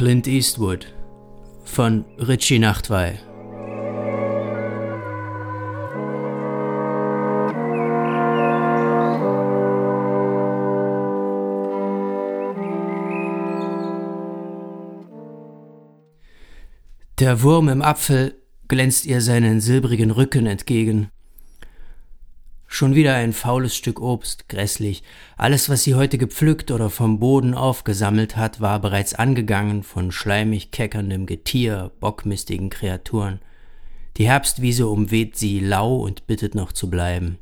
Clint Eastwood von Richie Nachtwey. Der Wurm im Apfel glänzt ihr seinen silbrigen Rücken entgegen. Schon wieder ein faules Stück Obst, grässlich. Alles, was sie heute gepflückt oder vom Boden aufgesammelt hat, war bereits angegangen von schleimig keckerndem Getier, bockmistigen Kreaturen. Die Herbstwiese umweht sie lau und bittet noch zu bleiben.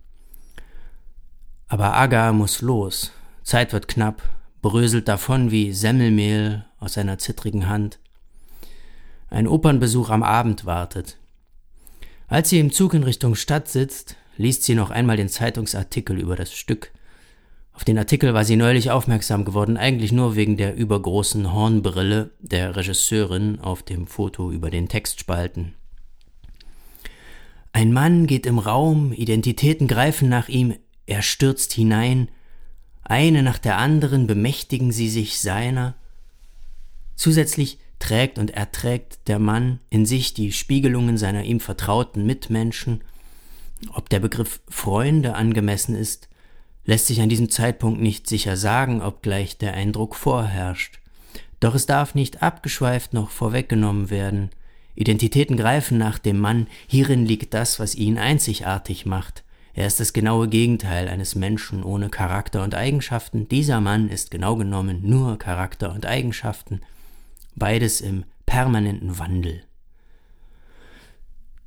Aber Aga muss los. Zeit wird knapp, bröselt davon wie Semmelmehl aus seiner zittrigen Hand. Ein Opernbesuch am Abend wartet. Als sie im Zug in Richtung Stadt sitzt, liest sie noch einmal den Zeitungsartikel über das Stück. Auf den Artikel war sie neulich aufmerksam geworden, eigentlich nur wegen der übergroßen Hornbrille der Regisseurin auf dem Foto über den Textspalten. Ein Mann geht im Raum, Identitäten greifen nach ihm, er stürzt hinein, eine nach der anderen bemächtigen sie sich seiner. Zusätzlich trägt und erträgt der Mann in sich die Spiegelungen seiner ihm vertrauten Mitmenschen. Ob der Begriff Freunde angemessen ist, lässt sich an diesem Zeitpunkt nicht sicher sagen, obgleich der Eindruck vorherrscht. Doch es darf nicht abgeschweift noch vorweggenommen werden. Identitäten greifen nach dem Mann, hierin liegt das, was ihn einzigartig macht. Er ist das genaue Gegenteil eines Menschen ohne Charakter und Eigenschaften. Dieser Mann ist genau genommen nur Charakter und Eigenschaften beides im permanenten Wandel.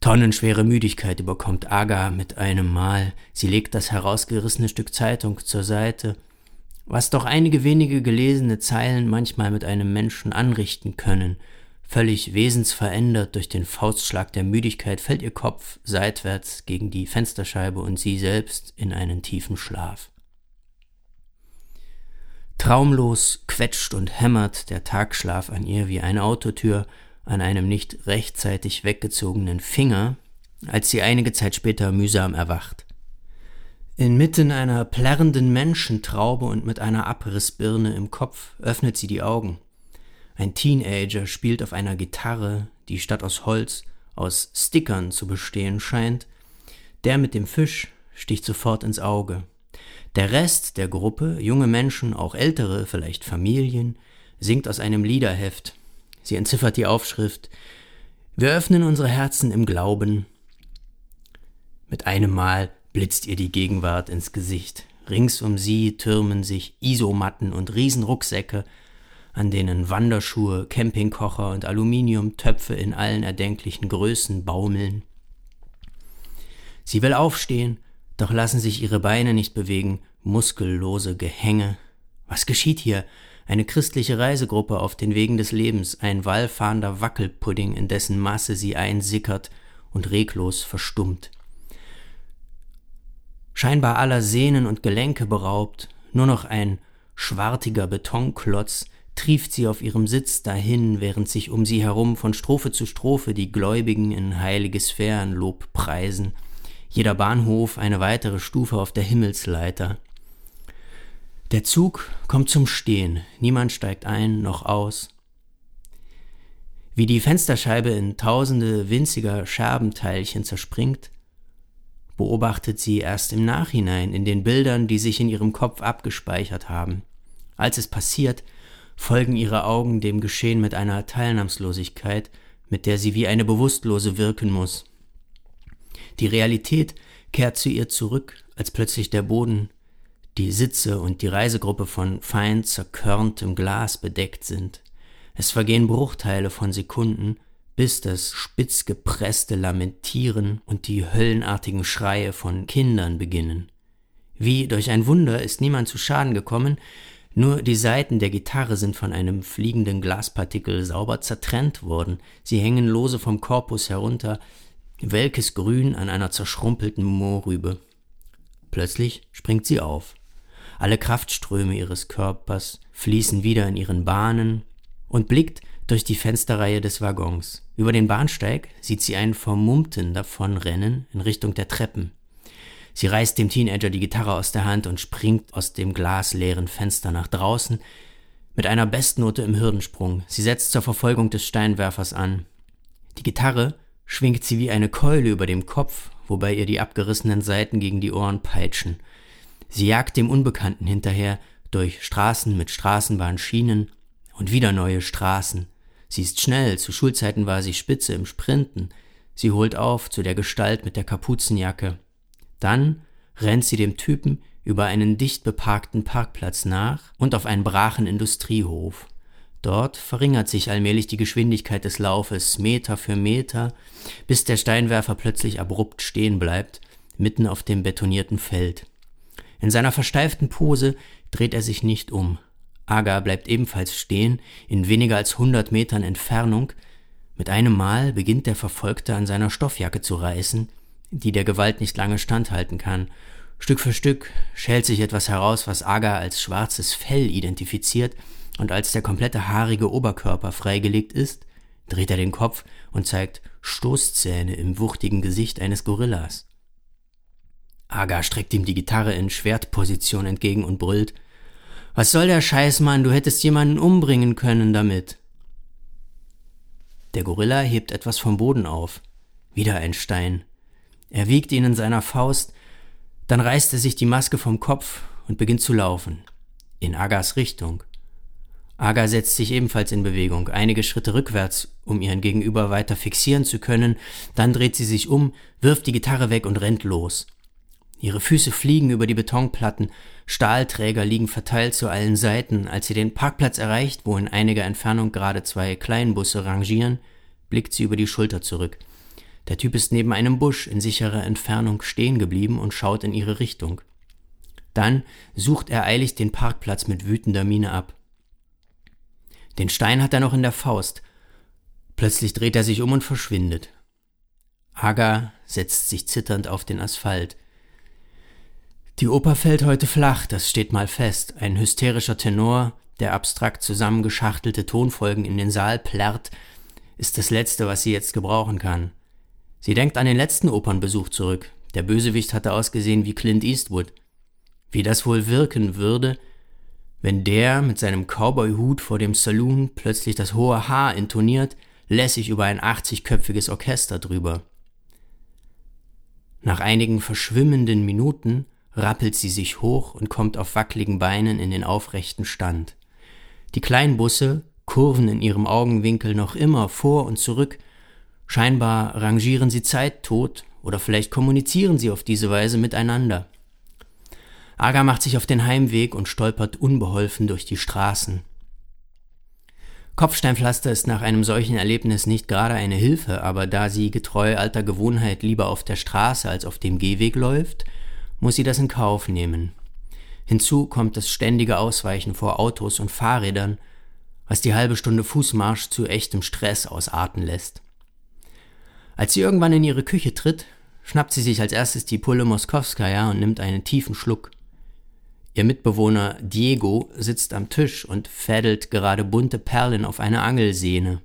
Tonnenschwere Müdigkeit überkommt Aga mit einem Mal. Sie legt das herausgerissene Stück Zeitung zur Seite. Was doch einige wenige gelesene Zeilen manchmal mit einem Menschen anrichten können, völlig wesensverändert durch den Faustschlag der Müdigkeit, fällt ihr Kopf seitwärts gegen die Fensterscheibe und sie selbst in einen tiefen Schlaf. Traumlos quetscht und hämmert der Tagschlaf an ihr wie eine Autotür an einem nicht rechtzeitig weggezogenen Finger, als sie einige Zeit später mühsam erwacht. Inmitten einer plärrenden Menschentraube und mit einer Abrissbirne im Kopf öffnet sie die Augen. Ein Teenager spielt auf einer Gitarre, die statt aus Holz aus Stickern zu bestehen scheint. Der mit dem Fisch sticht sofort ins Auge. Der Rest der Gruppe, junge Menschen, auch ältere, vielleicht Familien, singt aus einem Liederheft. Sie entziffert die Aufschrift Wir öffnen unsere Herzen im Glauben. Mit einem Mal blitzt ihr die Gegenwart ins Gesicht. Rings um sie türmen sich Isomatten und Riesenrucksäcke, an denen Wanderschuhe, Campingkocher und Aluminiumtöpfe in allen erdenklichen Größen baumeln. Sie will aufstehen, doch lassen sich ihre Beine nicht bewegen, muskellose Gehänge. Was geschieht hier? Eine christliche Reisegruppe auf den Wegen des Lebens, ein wallfahrender Wackelpudding, in dessen Masse sie einsickert und reglos verstummt. Scheinbar aller Sehnen und Gelenke beraubt, nur noch ein schwartiger Betonklotz, trieft sie auf ihrem Sitz dahin, während sich um sie herum von Strophe zu Strophe die Gläubigen in heilige Sphären Lob preisen jeder Bahnhof eine weitere Stufe auf der Himmelsleiter. Der Zug kommt zum Stehen, niemand steigt ein noch aus. Wie die Fensterscheibe in tausende winziger Scherbenteilchen zerspringt, beobachtet sie erst im Nachhinein in den Bildern, die sich in ihrem Kopf abgespeichert haben. Als es passiert, folgen ihre Augen dem Geschehen mit einer Teilnahmslosigkeit, mit der sie wie eine Bewusstlose wirken muss. Die Realität kehrt zu ihr zurück, als plötzlich der Boden, die Sitze und die Reisegruppe von fein zerkörntem Glas bedeckt sind. Es vergehen Bruchteile von Sekunden, bis das spitz gepresste Lamentieren und die höllenartigen Schreie von Kindern beginnen. Wie durch ein Wunder ist niemand zu Schaden gekommen, nur die Saiten der Gitarre sind von einem fliegenden Glaspartikel sauber zertrennt worden, sie hängen lose vom Korpus herunter, welkes Grün an einer zerschrumpelten Mohrrübe. Plötzlich springt sie auf. Alle Kraftströme ihres Körpers fließen wieder in ihren Bahnen und blickt durch die Fensterreihe des Waggons. Über den Bahnsteig sieht sie einen Vermummten davonrennen in Richtung der Treppen. Sie reißt dem Teenager die Gitarre aus der Hand und springt aus dem glasleeren Fenster nach draußen. mit einer Bestnote im Hürdensprung. Sie setzt zur Verfolgung des Steinwerfers an. Die Gitarre schwingt sie wie eine Keule über dem Kopf, wobei ihr die abgerissenen Seiten gegen die Ohren peitschen. Sie jagt dem Unbekannten hinterher durch Straßen mit Straßenbahnschienen und wieder neue Straßen. Sie ist schnell, zu Schulzeiten war sie spitze im Sprinten. Sie holt auf zu der Gestalt mit der Kapuzenjacke. Dann rennt sie dem Typen über einen dicht beparkten Parkplatz nach und auf einen brachen Industriehof. Dort verringert sich allmählich die Geschwindigkeit des Laufes Meter für Meter, bis der Steinwerfer plötzlich abrupt stehen bleibt, mitten auf dem betonierten Feld. In seiner versteiften Pose dreht er sich nicht um. Aga bleibt ebenfalls stehen, in weniger als hundert Metern Entfernung. Mit einem Mal beginnt der Verfolgte an seiner Stoffjacke zu reißen, die der Gewalt nicht lange standhalten kann. Stück für Stück schält sich etwas heraus, was Aga als schwarzes Fell identifiziert, und als der komplette haarige Oberkörper freigelegt ist, dreht er den Kopf und zeigt Stoßzähne im wuchtigen Gesicht eines Gorillas. Aga streckt ihm die Gitarre in Schwertposition entgegen und brüllt Was soll der Scheiß, Mann, du hättest jemanden umbringen können damit. Der Gorilla hebt etwas vom Boden auf. Wieder ein Stein. Er wiegt ihn in seiner Faust, dann reißt er sich die Maske vom Kopf und beginnt zu laufen. In Agas Richtung. Aga setzt sich ebenfalls in Bewegung, einige Schritte rückwärts, um ihren Gegenüber weiter fixieren zu können, dann dreht sie sich um, wirft die Gitarre weg und rennt los. Ihre Füße fliegen über die Betonplatten, Stahlträger liegen verteilt zu allen Seiten. Als sie den Parkplatz erreicht, wo in einiger Entfernung gerade zwei Kleinbusse rangieren, blickt sie über die Schulter zurück. Der Typ ist neben einem Busch in sicherer Entfernung stehen geblieben und schaut in ihre Richtung. Dann sucht er eilig den Parkplatz mit wütender Miene ab. Den Stein hat er noch in der Faust. Plötzlich dreht er sich um und verschwindet. Aga setzt sich zitternd auf den Asphalt. Die Oper fällt heute flach, das steht mal fest. Ein hysterischer Tenor, der abstrakt zusammengeschachtelte Tonfolgen in den Saal plärrt, ist das Letzte, was sie jetzt gebrauchen kann. Sie denkt an den letzten Opernbesuch zurück. Der Bösewicht hatte ausgesehen wie Clint Eastwood. Wie das wohl wirken würde, wenn der mit seinem Cowboy-Hut vor dem Saloon plötzlich das hohe Haar intoniert, lässig über ein 80-köpfiges Orchester drüber. Nach einigen verschwimmenden Minuten rappelt sie sich hoch und kommt auf wackeligen Beinen in den aufrechten Stand. Die kleinen Busse kurven in ihrem Augenwinkel noch immer vor und zurück. Scheinbar rangieren sie zeittot oder vielleicht kommunizieren sie auf diese Weise miteinander. Aga macht sich auf den Heimweg und stolpert unbeholfen durch die Straßen. Kopfsteinpflaster ist nach einem solchen Erlebnis nicht gerade eine Hilfe, aber da sie getreu alter Gewohnheit lieber auf der Straße als auf dem Gehweg läuft, muss sie das in Kauf nehmen. Hinzu kommt das ständige Ausweichen vor Autos und Fahrrädern, was die halbe Stunde Fußmarsch zu echtem Stress ausarten lässt. Als sie irgendwann in ihre Küche tritt, schnappt sie sich als erstes die Pulle Moskowskaja und nimmt einen tiefen Schluck. Ihr Mitbewohner Diego sitzt am Tisch und fädelt gerade bunte Perlen auf eine Angelsehne.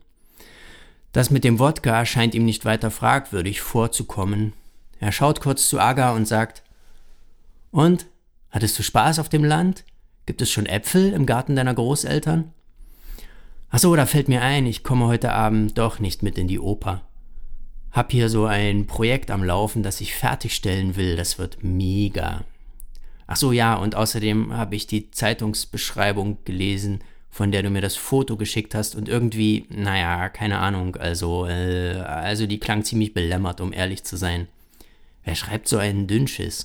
Das mit dem Wodka scheint ihm nicht weiter fragwürdig vorzukommen. Er schaut kurz zu Aga und sagt, und? Hattest du Spaß auf dem Land? Gibt es schon Äpfel im Garten deiner Großeltern? Ach so, da fällt mir ein, ich komme heute Abend doch nicht mit in die Oper. Hab hier so ein Projekt am Laufen, das ich fertigstellen will, das wird mega. Ach so, ja, und außerdem habe ich die Zeitungsbeschreibung gelesen, von der du mir das Foto geschickt hast und irgendwie, naja, keine Ahnung, also, äh, also die klang ziemlich belämmert, um ehrlich zu sein. Wer schreibt so einen Dünnschiss?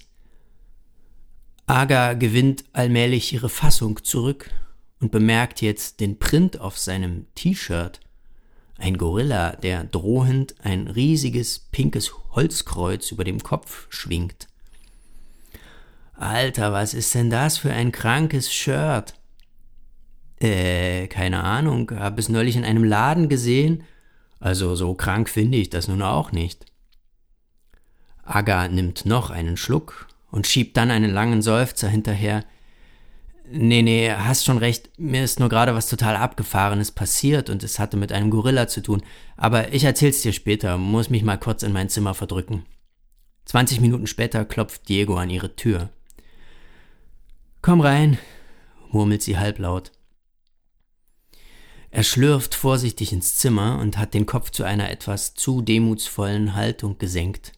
Aga gewinnt allmählich ihre Fassung zurück und bemerkt jetzt den Print auf seinem T-Shirt. Ein Gorilla, der drohend ein riesiges pinkes Holzkreuz über dem Kopf schwingt. Alter, was ist denn das für ein krankes Shirt? Äh, keine Ahnung, hab es neulich in einem Laden gesehen. Also so krank finde ich das nun auch nicht. Aga nimmt noch einen Schluck und schiebt dann einen langen Seufzer hinterher. Nee, nee, hast schon recht, mir ist nur gerade was total Abgefahrenes passiert und es hatte mit einem Gorilla zu tun. Aber ich erzähl's dir später, muss mich mal kurz in mein Zimmer verdrücken. Zwanzig Minuten später klopft Diego an ihre Tür. Komm rein, murmelt sie halblaut. Er schlürft vorsichtig ins Zimmer und hat den Kopf zu einer etwas zu demutsvollen Haltung gesenkt.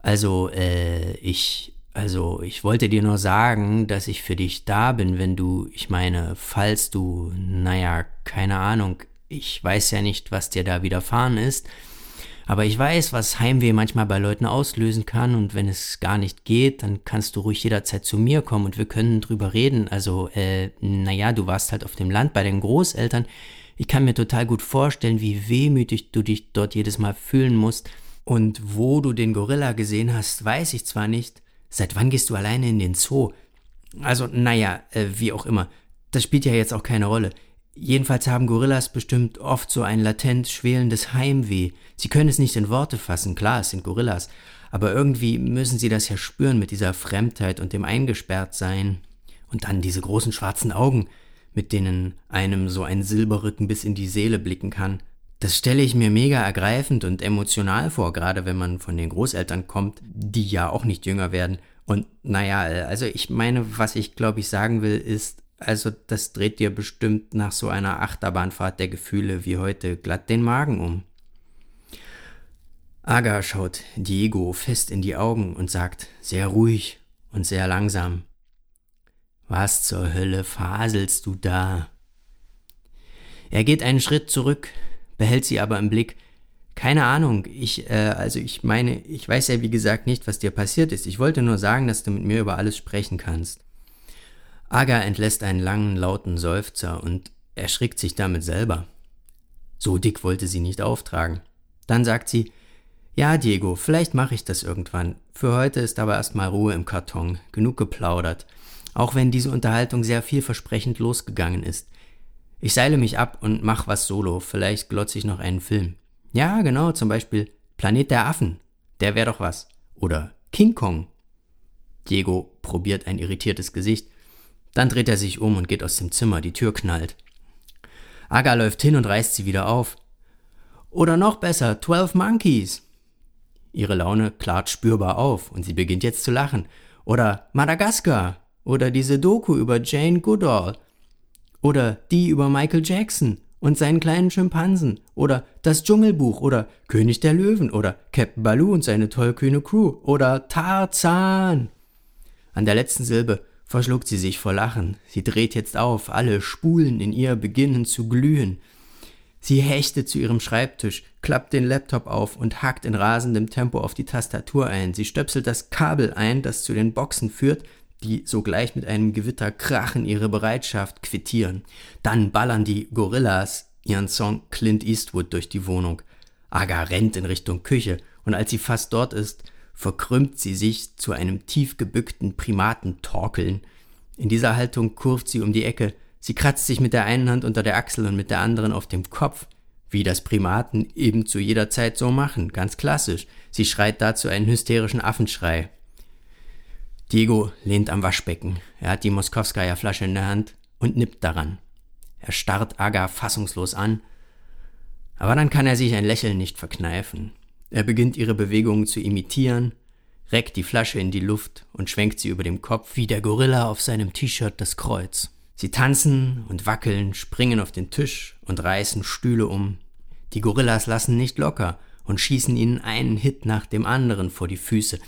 Also, äh, ich, also, ich wollte dir nur sagen, dass ich für dich da bin, wenn du, ich meine, falls du, naja, keine Ahnung, ich weiß ja nicht, was dir da widerfahren ist, aber ich weiß, was Heimweh manchmal bei Leuten auslösen kann und wenn es gar nicht geht, dann kannst du ruhig jederzeit zu mir kommen und wir können drüber reden. Also, äh, naja, du warst halt auf dem Land bei den Großeltern. Ich kann mir total gut vorstellen, wie wehmütig du dich dort jedes Mal fühlen musst. Und wo du den Gorilla gesehen hast, weiß ich zwar nicht. Seit wann gehst du alleine in den Zoo? Also, naja, äh, wie auch immer. Das spielt ja jetzt auch keine Rolle. Jedenfalls haben Gorillas bestimmt oft so ein latent schwelendes Heimweh. Sie können es nicht in Worte fassen, klar, es sind Gorillas, aber irgendwie müssen sie das ja spüren mit dieser Fremdheit und dem Eingesperrtsein. Und dann diese großen schwarzen Augen, mit denen einem so ein Silberrücken bis in die Seele blicken kann. Das stelle ich mir mega ergreifend und emotional vor, gerade wenn man von den Großeltern kommt, die ja auch nicht jünger werden. Und naja, also ich meine, was ich glaube ich sagen will, ist, also das dreht dir bestimmt nach so einer Achterbahnfahrt der Gefühle wie heute glatt den Magen um. Aga schaut Diego fest in die Augen und sagt sehr ruhig und sehr langsam Was zur Hölle faselst du da? Er geht einen Schritt zurück, behält sie aber im Blick. Keine Ahnung, ich, äh, also ich meine, ich weiß ja wie gesagt nicht, was dir passiert ist. Ich wollte nur sagen, dass du mit mir über alles sprechen kannst. Aga entlässt einen langen, lauten Seufzer und erschrickt sich damit selber. So dick wollte sie nicht auftragen. Dann sagt sie, ja, Diego, vielleicht mache ich das irgendwann. Für heute ist aber erstmal Ruhe im Karton, genug geplaudert, auch wenn diese Unterhaltung sehr vielversprechend losgegangen ist. Ich seile mich ab und mach was solo, vielleicht glotze ich noch einen Film. Ja, genau, zum Beispiel Planet der Affen, der wäre doch was. Oder King Kong. Diego probiert ein irritiertes Gesicht. Dann dreht er sich um und geht aus dem Zimmer, die Tür knallt. Aga läuft hin und reißt sie wieder auf. Oder noch besser, Twelve Monkeys. Ihre Laune klart spürbar auf und sie beginnt jetzt zu lachen. Oder Madagaskar. Oder diese Doku über Jane Goodall. Oder die über Michael Jackson und seinen kleinen Schimpansen. Oder das Dschungelbuch. Oder König der Löwen. Oder Captain Baloo und seine tollkühne Crew. Oder Tarzan. An der letzten Silbe verschluckt sie sich vor Lachen. Sie dreht jetzt auf, alle Spulen in ihr beginnen zu glühen. Sie hechtet zu ihrem Schreibtisch, klappt den Laptop auf und hackt in rasendem Tempo auf die Tastatur ein. Sie stöpselt das Kabel ein, das zu den Boxen führt, die sogleich mit einem Gewitter krachen ihre Bereitschaft quittieren. Dann ballern die Gorillas ihren Song Clint Eastwood durch die Wohnung. Aga rennt in Richtung Küche, und als sie fast dort ist, verkrümmt sie sich zu einem tief gebückten Primatentorkeln. In dieser Haltung kurft sie um die Ecke, sie kratzt sich mit der einen Hand unter der Achsel und mit der anderen auf dem Kopf, wie das Primaten eben zu jeder Zeit so machen, ganz klassisch. Sie schreit dazu einen hysterischen Affenschrei. Diego lehnt am Waschbecken. Er hat die Moskowskaja Flasche in der Hand und nippt daran. Er starrt Aga fassungslos an, aber dann kann er sich ein Lächeln nicht verkneifen. Er beginnt ihre Bewegungen zu imitieren, reckt die Flasche in die Luft und schwenkt sie über dem Kopf wie der Gorilla auf seinem T-Shirt das Kreuz. Sie tanzen und wackeln, springen auf den Tisch und reißen Stühle um. Die Gorillas lassen nicht locker und schießen ihnen einen Hit nach dem anderen vor die Füße.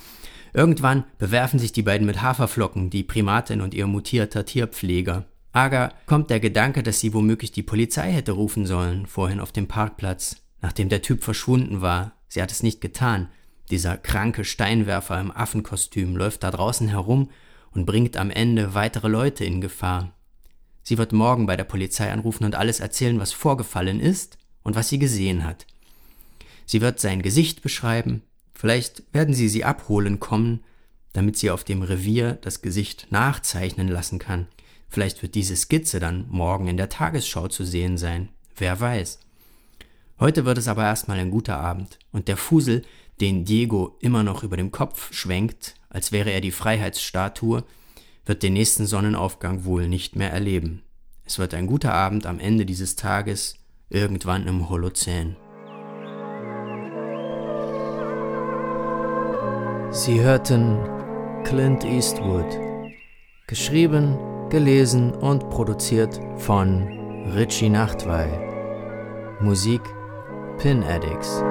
Irgendwann bewerfen sich die beiden mit Haferflocken, die Primatin und ihr mutierter Tierpfleger. Aga kommt der Gedanke, dass sie womöglich die Polizei hätte rufen sollen, vorhin auf dem Parkplatz, nachdem der Typ verschwunden war, Sie hat es nicht getan. Dieser kranke Steinwerfer im Affenkostüm läuft da draußen herum und bringt am Ende weitere Leute in Gefahr. Sie wird morgen bei der Polizei anrufen und alles erzählen, was vorgefallen ist und was sie gesehen hat. Sie wird sein Gesicht beschreiben, vielleicht werden sie sie abholen kommen, damit sie auf dem Revier das Gesicht nachzeichnen lassen kann. Vielleicht wird diese Skizze dann morgen in der Tagesschau zu sehen sein. Wer weiß. Heute wird es aber erstmal ein guter Abend und der Fusel, den Diego immer noch über dem Kopf schwenkt, als wäre er die Freiheitsstatue, wird den nächsten Sonnenaufgang wohl nicht mehr erleben. Es wird ein guter Abend am Ende dieses Tages, irgendwann im Holozän. Sie hörten Clint Eastwood. Geschrieben, gelesen und produziert von Richie Nachtwey. Musik Pin Addicts.